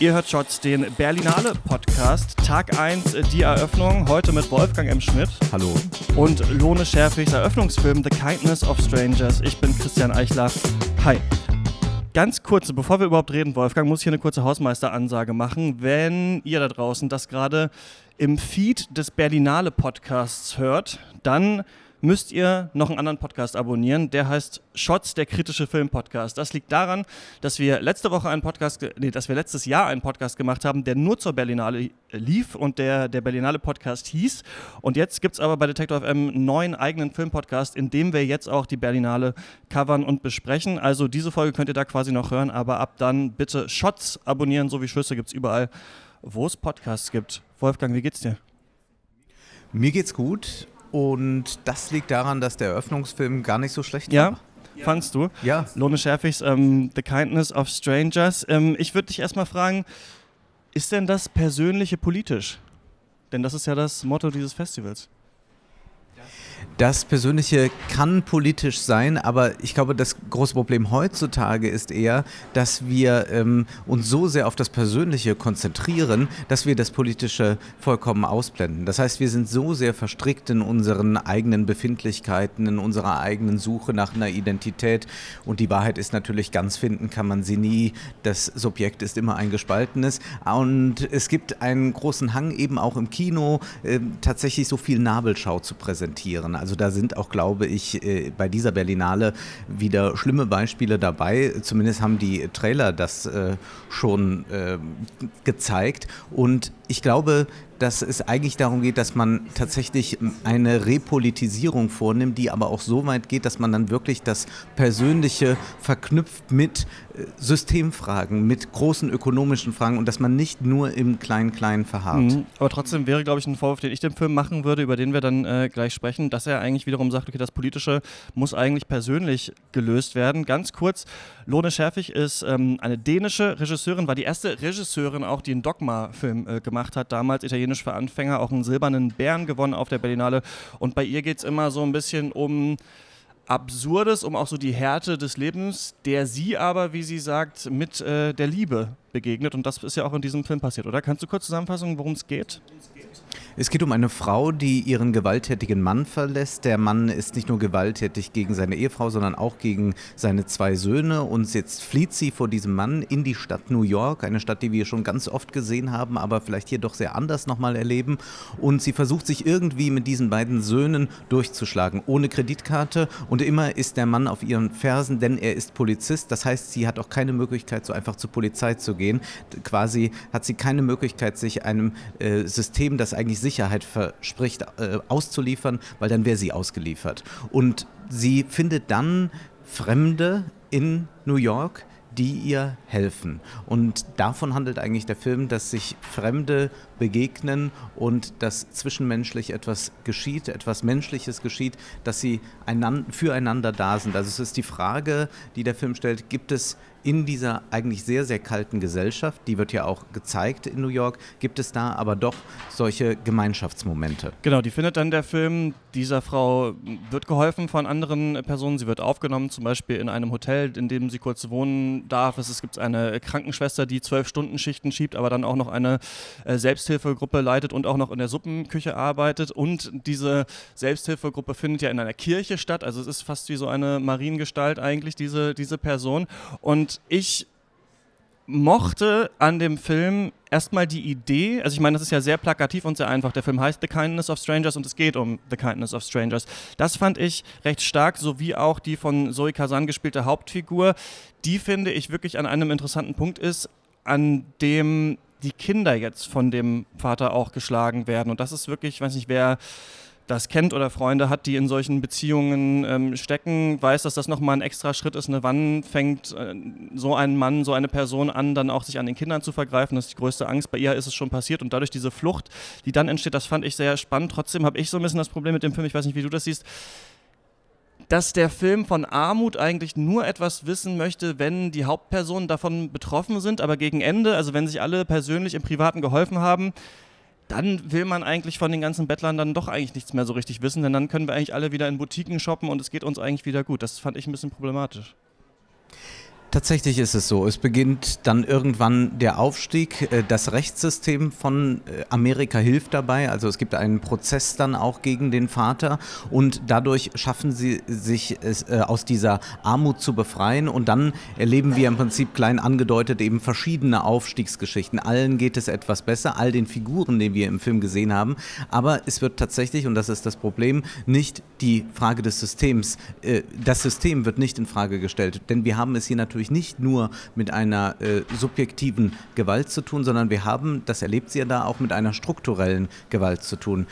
Ihr hört Shots, den Berlinale Podcast. Tag 1, die Eröffnung. Heute mit Wolfgang M. Schmidt. Hallo. Und Lone Scherfigs Eröffnungsfilm The Kindness of Strangers. Ich bin Christian Eichler. Hi. Ganz kurz, bevor wir überhaupt reden, Wolfgang, muss ich hier eine kurze Hausmeisteransage machen. Wenn ihr da draußen das gerade im Feed des Berlinale Podcasts hört, dann müsst ihr noch einen anderen Podcast abonnieren. Der heißt Shots, der kritische Film-Podcast. Das liegt daran, dass wir letzte Woche einen Podcast, nee, dass wir letztes Jahr einen Podcast gemacht haben, der nur zur Berlinale lief und der der Berlinale Podcast hieß. Und jetzt gibt es aber bei Detector FM einen neuen eigenen Film-Podcast, in dem wir jetzt auch die Berlinale covern und besprechen. Also diese Folge könnt ihr da quasi noch hören, aber ab dann bitte Shots abonnieren, so wie Schüsse gibt es überall, wo es Podcasts gibt. Wolfgang, wie geht's dir? Mir geht's gut und das liegt daran, dass der Eröffnungsfilm gar nicht so schlecht ja? war. Fandst du? Ja. Lone Scherfigs, ähm, The Kindness of Strangers. Ähm, ich würde dich erstmal fragen, ist denn das Persönliche politisch? Denn das ist ja das Motto dieses Festivals. Das Persönliche kann politisch sein, aber ich glaube, das große Problem heutzutage ist eher, dass wir ähm, uns so sehr auf das Persönliche konzentrieren, dass wir das Politische vollkommen ausblenden. Das heißt, wir sind so sehr verstrickt in unseren eigenen Befindlichkeiten, in unserer eigenen Suche nach einer Identität. Und die Wahrheit ist natürlich, ganz finden kann man sie nie. Das Subjekt ist immer ein gespaltenes. Und es gibt einen großen Hang eben auch im Kino, äh, tatsächlich so viel Nabelschau zu präsentieren. Also da sind auch, glaube ich, äh, bei dieser Berlinale wieder schlimme Beispiele dabei. Zumindest haben die Trailer das äh, schon äh, gezeigt. Und ich glaube, dass es eigentlich darum geht, dass man tatsächlich eine Repolitisierung vornimmt, die aber auch so weit geht, dass man dann wirklich das Persönliche verknüpft mit äh, Systemfragen, mit großen ökonomischen Fragen und dass man nicht nur im Klein-Klein verharrt. Mhm. Aber trotzdem wäre, glaube ich, ein Vorwurf, den ich dem Film machen würde, über den wir dann äh, gleich sprechen, dass er eigentlich wiederum sagt, okay, das Politische muss eigentlich persönlich gelöst werden. Ganz kurz, Lone Scherfig ist ähm, eine dänische Regisseurin, war die erste Regisseurin auch, die einen Dogma-Film äh, gemacht hat, damals italienisch Italienisch für Anfänger auch einen silbernen Bären gewonnen auf der Berlinale. Und bei ihr geht es immer so ein bisschen um Absurdes, um auch so die Härte des Lebens, der sie aber, wie sie sagt, mit äh, der Liebe begegnet. Und das ist ja auch in diesem Film passiert, oder? Kannst du kurz zusammenfassen, worum es geht? Es geht um eine Frau, die ihren gewalttätigen Mann verlässt. Der Mann ist nicht nur gewalttätig gegen seine Ehefrau, sondern auch gegen seine zwei Söhne. Und jetzt flieht sie vor diesem Mann in die Stadt New York, eine Stadt, die wir schon ganz oft gesehen haben, aber vielleicht hier doch sehr anders nochmal erleben. Und sie versucht sich irgendwie mit diesen beiden Söhnen durchzuschlagen, ohne Kreditkarte. Und immer ist der Mann auf ihren Fersen, denn er ist Polizist. Das heißt, sie hat auch keine Möglichkeit, so einfach zur Polizei zu gehen. Quasi hat sie keine Möglichkeit, sich einem äh, System, das eigentlich Sicherheit verspricht, äh, auszuliefern, weil dann wäre sie ausgeliefert. Und sie findet dann Fremde in New York, die ihr helfen. Und davon handelt eigentlich der Film, dass sich Fremde begegnen und dass zwischenmenschlich etwas geschieht, etwas Menschliches geschieht, dass sie einander, füreinander da sind. Also es ist die Frage, die der Film stellt, gibt es in dieser eigentlich sehr, sehr kalten Gesellschaft, die wird ja auch gezeigt in New York, gibt es da aber doch solche Gemeinschaftsmomente. Genau, die findet dann der Film. Dieser Frau wird geholfen von anderen Personen. Sie wird aufgenommen, zum Beispiel in einem Hotel, in dem sie kurz wohnen darf. Es gibt eine Krankenschwester, die zwölf Stunden Schichten schiebt, aber dann auch noch eine äh, Selbsthilfegruppe leitet und auch noch in der Suppenküche arbeitet. Und diese Selbsthilfegruppe findet ja in einer Kirche statt. Also es ist fast wie so eine Mariengestalt eigentlich, diese, diese Person. Und ich mochte an dem Film erstmal die Idee, also ich meine, das ist ja sehr plakativ und sehr einfach. Der Film heißt The Kindness of Strangers und es geht um The Kindness of Strangers. Das fand ich recht stark, sowie auch die von Zoe Kazan gespielte Hauptfigur. Die finde ich wirklich an einem interessanten Punkt ist, an dem die Kinder jetzt von dem Vater auch geschlagen werden. Und das ist wirklich, ich weiß nicht, wer das kennt oder Freunde hat, die in solchen Beziehungen ähm, stecken, weiß, dass das nochmal ein extra Schritt ist. Ne? Wann fängt äh, so ein Mann, so eine Person an, dann auch sich an den Kindern zu vergreifen? Das ist die größte Angst. Bei ihr ist es schon passiert und dadurch diese Flucht, die dann entsteht, das fand ich sehr spannend. Trotzdem habe ich so ein bisschen das Problem mit dem Film, ich weiß nicht, wie du das siehst, dass der Film von Armut eigentlich nur etwas wissen möchte, wenn die Hauptpersonen davon betroffen sind, aber gegen Ende, also wenn sich alle persönlich im Privaten geholfen haben, dann will man eigentlich von den ganzen Bettlern dann doch eigentlich nichts mehr so richtig wissen, denn dann können wir eigentlich alle wieder in Boutiquen shoppen und es geht uns eigentlich wieder gut. Das fand ich ein bisschen problematisch. Tatsächlich ist es so. Es beginnt dann irgendwann der Aufstieg. Äh, das Rechtssystem von äh, Amerika hilft dabei. Also es gibt einen Prozess dann auch gegen den Vater und dadurch schaffen sie sich äh, aus dieser Armut zu befreien. Und dann erleben wir im Prinzip klein angedeutet eben verschiedene Aufstiegsgeschichten. Allen geht es etwas besser, all den Figuren, die wir im Film gesehen haben. Aber es wird tatsächlich, und das ist das Problem, nicht die Frage des Systems. Das System wird nicht in Frage gestellt, denn wir haben es hier natürlich natürlich nicht nur mit einer äh, subjektiven Gewalt zu tun, sondern wir haben, das erlebt sie ja da, auch mit einer strukturellen Gewalt zu tun.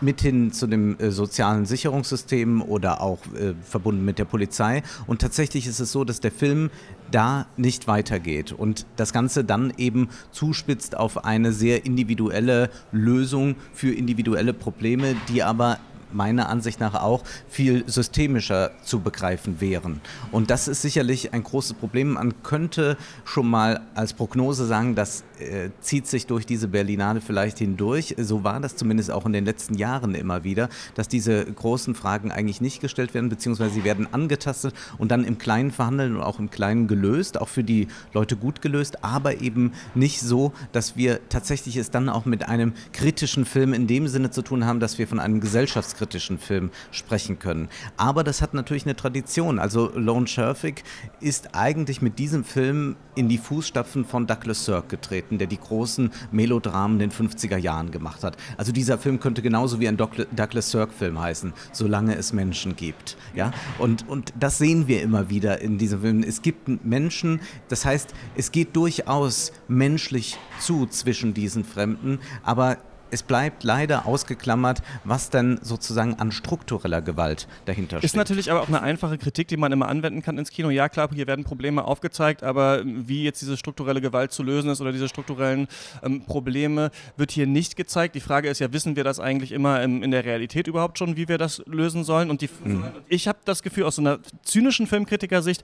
Mithin zu dem äh, sozialen Sicherungssystem oder auch äh, verbunden mit der Polizei. Und tatsächlich ist es so, dass der Film da nicht weitergeht und das Ganze dann eben zuspitzt auf eine sehr individuelle Lösung für individuelle Probleme, die aber meiner Ansicht nach auch viel systemischer zu begreifen wären. Und das ist sicherlich ein großes Problem. Man könnte schon mal als Prognose sagen, das äh, zieht sich durch diese Berlinale vielleicht hindurch. So war das zumindest auch in den letzten Jahren immer wieder, dass diese großen Fragen eigentlich nicht gestellt werden, beziehungsweise sie werden angetastet und dann im Kleinen verhandeln und auch im Kleinen gelöst, auch für die Leute gut gelöst, aber eben nicht so, dass wir tatsächlich es dann auch mit einem kritischen Film in dem Sinne zu tun haben, dass wir von einem Gesellschafts kritischen Film sprechen können. Aber das hat natürlich eine Tradition. Also Lone Scherfig ist eigentlich mit diesem Film in die Fußstapfen von Douglas Sirk getreten, der die großen Melodramen in den 50er Jahren gemacht hat. Also dieser Film könnte genauso wie ein Douglas Sirk-Film heißen, solange es Menschen gibt. Ja? Und, und das sehen wir immer wieder in diesem Film. Es gibt Menschen, das heißt, es geht durchaus menschlich zu zwischen diesen Fremden, aber es bleibt leider ausgeklammert, was denn sozusagen an struktureller Gewalt dahinter steht. Ist natürlich aber auch eine einfache Kritik, die man immer anwenden kann ins Kino. Ja, klar, hier werden Probleme aufgezeigt, aber wie jetzt diese strukturelle Gewalt zu lösen ist oder diese strukturellen ähm, Probleme wird hier nicht gezeigt. Die Frage ist ja, wissen wir das eigentlich immer in, in der Realität überhaupt schon, wie wir das lösen sollen? Und die, mhm. ich habe das Gefühl, aus so einer zynischen Filmkritikersicht,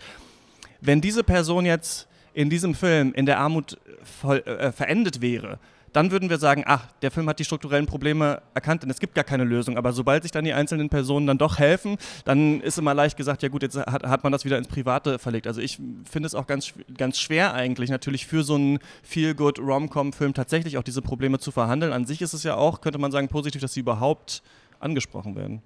wenn diese Person jetzt in diesem Film in der Armut voll, äh, verendet wäre, dann würden wir sagen, ach, der Film hat die strukturellen Probleme erkannt und es gibt gar keine Lösung. Aber sobald sich dann die einzelnen Personen dann doch helfen, dann ist immer leicht gesagt, ja gut, jetzt hat, hat man das wieder ins Private verlegt. Also ich finde es auch ganz, ganz schwer eigentlich, natürlich für so einen Feel-Good Rom-Com-Film tatsächlich auch diese Probleme zu verhandeln. An sich ist es ja auch, könnte man sagen, positiv, dass sie überhaupt angesprochen werden.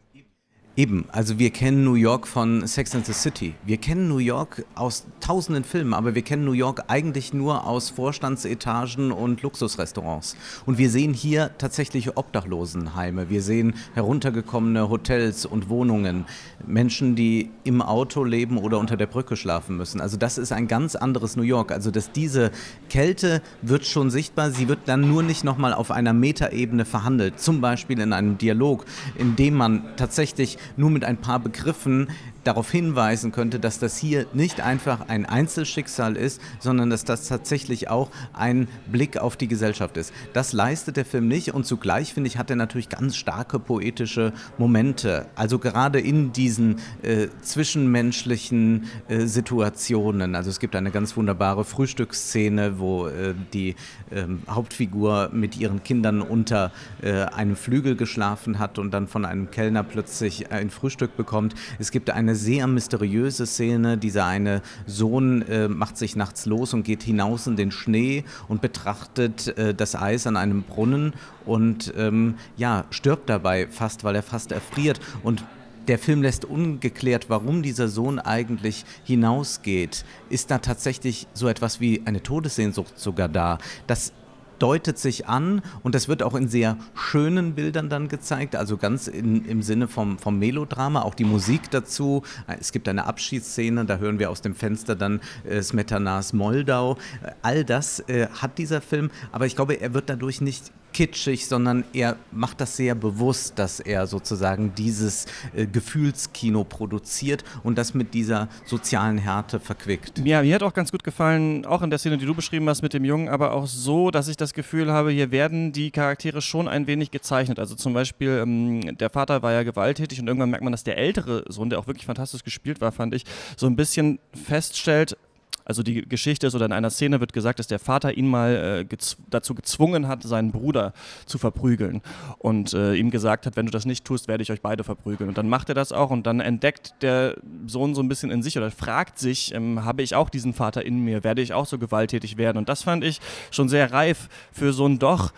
Eben, also wir kennen New York von Sex and the City. Wir kennen New York aus tausenden Filmen, aber wir kennen New York eigentlich nur aus Vorstandsetagen und Luxusrestaurants. Und wir sehen hier tatsächlich Obdachlosenheime. Wir sehen heruntergekommene Hotels und Wohnungen. Menschen, die im Auto leben oder unter der Brücke schlafen müssen. Also das ist ein ganz anderes New York. Also dass diese Kälte wird schon sichtbar. Sie wird dann nur nicht nochmal auf einer Metaebene verhandelt. Zum Beispiel in einem Dialog, in dem man tatsächlich nur mit ein paar Begriffen darauf hinweisen könnte, dass das hier nicht einfach ein Einzelschicksal ist, sondern dass das tatsächlich auch ein Blick auf die Gesellschaft ist. Das leistet der Film nicht und zugleich, finde ich, hat er natürlich ganz starke poetische Momente. Also gerade in diesen äh, zwischenmenschlichen äh, Situationen. Also es gibt eine ganz wunderbare Frühstücksszene, wo äh, die ähm, Hauptfigur mit ihren Kindern unter äh, einem Flügel geschlafen hat und dann von einem Kellner plötzlich ein Frühstück bekommt. Es gibt eine eine sehr mysteriöse Szene. Dieser eine Sohn äh, macht sich nachts los und geht hinaus in den Schnee und betrachtet äh, das Eis an einem Brunnen und ähm, ja, stirbt dabei fast, weil er fast erfriert. Und der Film lässt ungeklärt, warum dieser Sohn eigentlich hinausgeht. Ist da tatsächlich so etwas wie eine Todessehnsucht sogar da? Das deutet sich an und das wird auch in sehr schönen Bildern dann gezeigt, also ganz in, im Sinne vom, vom Melodrama, auch die Musik dazu. Es gibt eine Abschiedsszene, da hören wir aus dem Fenster dann äh, Smetanas Moldau. All das äh, hat dieser Film, aber ich glaube, er wird dadurch nicht kitschig, sondern er macht das sehr bewusst, dass er sozusagen dieses äh, Gefühlskino produziert und das mit dieser sozialen Härte verquickt. Ja, mir hat auch ganz gut gefallen, auch in der Szene, die du beschrieben hast mit dem Jungen, aber auch so, dass ich das Gefühl habe, hier werden die Charaktere schon ein wenig gezeichnet. Also zum Beispiel, ähm, der Vater war ja gewalttätig und irgendwann merkt man, dass der ältere Sohn, der auch wirklich fantastisch gespielt war, fand ich, so ein bisschen feststellt, also die Geschichte ist oder in einer Szene wird gesagt, dass der Vater ihn mal äh, gez dazu gezwungen hat, seinen Bruder zu verprügeln und äh, ihm gesagt hat, wenn du das nicht tust, werde ich euch beide verprügeln. Und dann macht er das auch und dann entdeckt der Sohn so ein bisschen in sich oder fragt sich, ähm, habe ich auch diesen Vater in mir, werde ich auch so gewalttätig werden? Und das fand ich schon sehr reif für so ein doch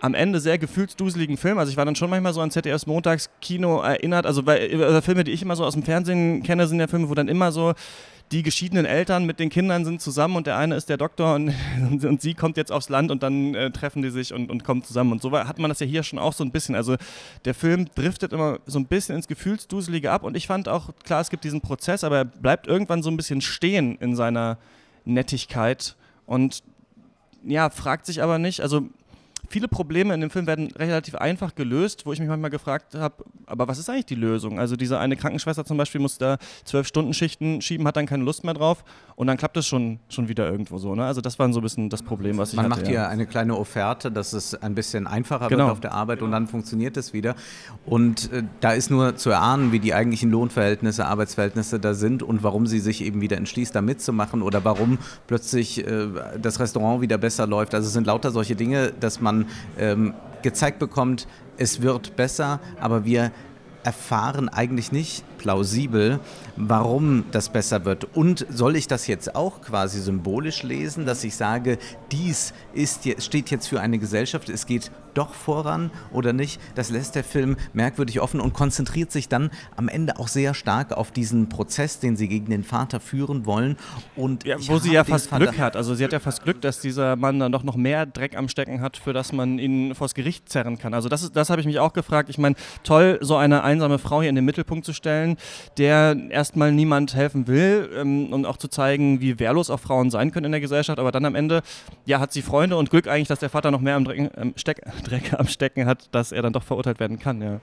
am Ende sehr gefühlsduseligen Film. Also ich war dann schon manchmal so an ZDFs Montagskino erinnert. Also bei, äh, Filme, die ich immer so aus dem Fernsehen kenne, sind ja Filme, wo dann immer so die geschiedenen Eltern mit den Kindern sind zusammen und der eine ist der Doktor und, und sie kommt jetzt aufs Land und dann äh, treffen die sich und, und kommen zusammen. Und so hat man das ja hier schon auch so ein bisschen. Also der Film driftet immer so ein bisschen ins Gefühlsduselige ab und ich fand auch, klar, es gibt diesen Prozess, aber er bleibt irgendwann so ein bisschen stehen in seiner Nettigkeit und ja, fragt sich aber nicht, also viele Probleme in dem Film werden relativ einfach gelöst, wo ich mich manchmal gefragt habe, aber was ist eigentlich die Lösung? Also diese eine Krankenschwester zum Beispiel muss da zwölf Stunden Schichten schieben, hat dann keine Lust mehr drauf und dann klappt es schon, schon wieder irgendwo so. Ne? Also das war so ein bisschen das Problem, was ich Man hatte. Man macht ja. hier eine kleine Offerte, dass es ein bisschen einfacher genau. wird auf der Arbeit und dann funktioniert es wieder. Und äh, da ist nur zu erahnen, wie die eigentlichen Lohnverhältnisse, Arbeitsverhältnisse da sind und warum sie sich eben wieder entschließt, da mitzumachen oder warum plötzlich äh, das Restaurant wieder besser läuft. Also es sind lauter solche Dinge, dass man ähm, gezeigt bekommt, es wird besser, aber wir erfahren eigentlich nicht plausibel, warum das besser wird. Und soll ich das jetzt auch quasi symbolisch lesen, dass ich sage, dies ist, steht jetzt für eine Gesellschaft, es geht doch voran oder nicht? Das lässt der Film merkwürdig offen und konzentriert sich dann am Ende auch sehr stark auf diesen Prozess, den sie gegen den Vater führen wollen. Und ja, wo sie ja fast Vater Glück hat. Also sie hat ja fast Glück, dass dieser Mann dann doch noch mehr Dreck am Stecken hat, für das man ihn vors Gericht zerren kann. Also das, das habe ich mich auch gefragt. Ich meine, toll, so eine einsame Frau hier in den Mittelpunkt zu stellen, der erstmal niemand helfen will ähm, und auch zu zeigen, wie wehrlos auch Frauen sein können in der Gesellschaft. Aber dann am Ende, ja, hat sie Freunde und Glück eigentlich, dass der Vater noch mehr am Dreck, ähm, Steck, Dreck am Stecken hat, dass er dann doch verurteilt werden kann. Ja.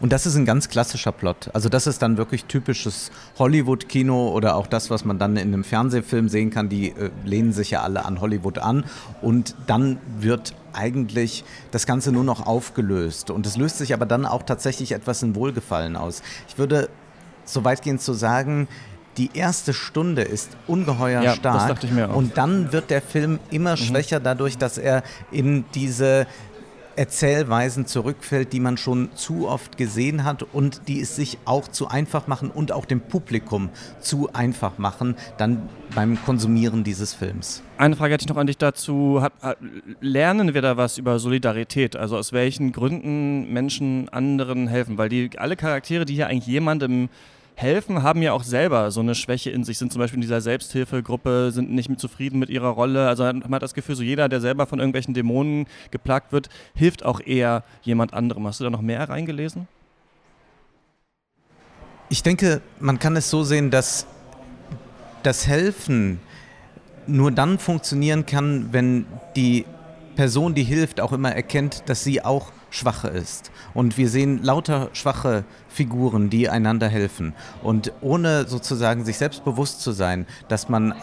Und das ist ein ganz klassischer Plot. Also das ist dann wirklich typisches Hollywood-Kino oder auch das, was man dann in einem Fernsehfilm sehen kann. Die äh, lehnen sich ja alle an Hollywood an. Und dann wird eigentlich das Ganze nur noch aufgelöst. Und es löst sich aber dann auch tatsächlich etwas in Wohlgefallen aus. Ich würde so weitgehend zu sagen, die erste Stunde ist ungeheuer ja, stark und dann wird der Film immer mhm. schwächer dadurch, dass er in diese Erzählweisen zurückfällt, die man schon zu oft gesehen hat und die es sich auch zu einfach machen und auch dem Publikum zu einfach machen, dann beim Konsumieren dieses Films. Eine Frage hätte ich noch an dich dazu. Lernen wir da was über Solidarität? Also aus welchen Gründen Menschen anderen helfen? Weil die alle Charaktere, die hier eigentlich jemandem helfen, haben ja auch selber so eine Schwäche in sich, sind zum Beispiel in dieser Selbsthilfegruppe, sind nicht mit zufrieden mit ihrer Rolle. Also man hat das Gefühl, so jeder, der selber von irgendwelchen Dämonen geplagt wird, hilft auch eher jemand anderem. Hast du da noch mehr reingelesen? Ich denke, man kann es so sehen, dass das Helfen nur dann funktionieren kann, wenn die Person, die hilft, auch immer erkennt, dass sie auch Schwache ist. Und wir sehen lauter schwache Figuren, die einander helfen. Und ohne sozusagen sich selbst bewusst zu sein, dass man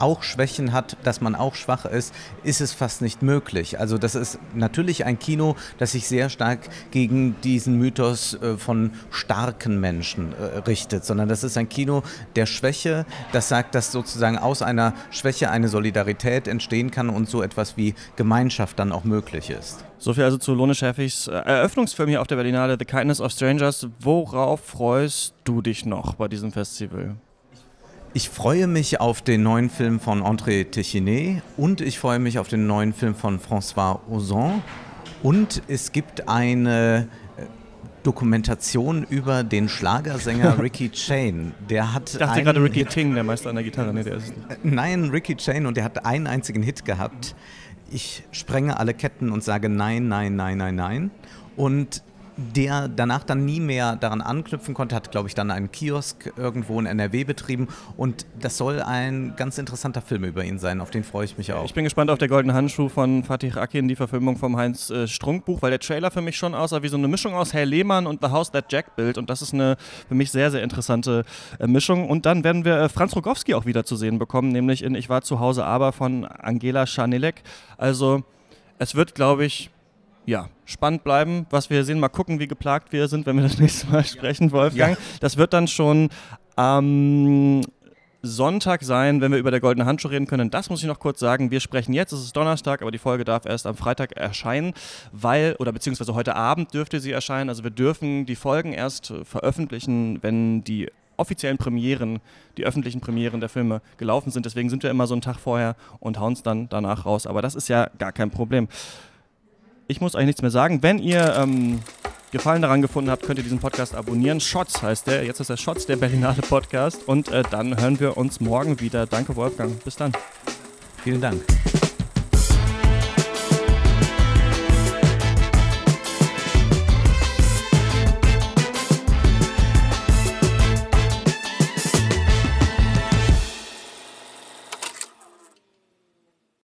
auch Schwächen hat, dass man auch schwach ist, ist es fast nicht möglich. Also das ist natürlich ein Kino, das sich sehr stark gegen diesen Mythos äh, von starken Menschen äh, richtet, sondern das ist ein Kino der Schwäche, das sagt, dass sozusagen aus einer Schwäche eine Solidarität entstehen kann und so etwas wie Gemeinschaft dann auch möglich ist. Soviel also zu Lone Schäffigs äh, Eröffnungsfilm hier auf der Berlinale, The Kindness of Strangers. Worauf freust du dich noch bei diesem Festival? Ich freue mich auf den neuen Film von André Téchiné und ich freue mich auf den neuen Film von François Ozon. Und es gibt eine äh, Dokumentation über den Schlagersänger Ricky Chain. Der hat ich dachte gerade Ricky Ting, der Meister an der Gitarre. Nee, der ist nicht. Nein, Ricky Chain und der hat einen einzigen Hit gehabt. Ich sprenge alle Ketten und sage nein, nein, nein, nein, nein. Und der danach dann nie mehr daran anknüpfen konnte, hat, glaube ich, dann einen Kiosk irgendwo in NRW betrieben und das soll ein ganz interessanter Film über ihn sein, auf den freue ich mich auch. Ich bin gespannt auf der Goldene Handschuh von Fatih Akin, die Verfilmung vom Heinz äh, Strunk Buch, weil der Trailer für mich schon aussah wie so eine Mischung aus Herr Lehmann und The House That Jack Built und das ist eine für mich sehr, sehr interessante äh, Mischung und dann werden wir äh, Franz Rogowski auch wieder zu sehen bekommen, nämlich in Ich war zu Hause aber von Angela Schanelek. Also es wird, glaube ich, ja, spannend bleiben, was wir sehen. Mal gucken, wie geplagt wir sind, wenn wir das nächste Mal sprechen, Wolfgang. Ja. Das wird dann schon am Sonntag sein, wenn wir über der goldene Handschuh reden können. Das muss ich noch kurz sagen. Wir sprechen jetzt, es ist Donnerstag, aber die Folge darf erst am Freitag erscheinen, weil, oder beziehungsweise heute Abend dürfte sie erscheinen. Also wir dürfen die Folgen erst veröffentlichen, wenn die offiziellen Premieren, die öffentlichen Premieren der Filme gelaufen sind. Deswegen sind wir immer so einen Tag vorher und hauen es dann danach raus. Aber das ist ja gar kein Problem. Ich muss euch nichts mehr sagen. Wenn ihr ähm, Gefallen daran gefunden habt, könnt ihr diesen Podcast abonnieren. Shots heißt der. Jetzt ist der Shots, der Berlinale Podcast. Und äh, dann hören wir uns morgen wieder. Danke, Wolfgang. Bis dann. Vielen Dank.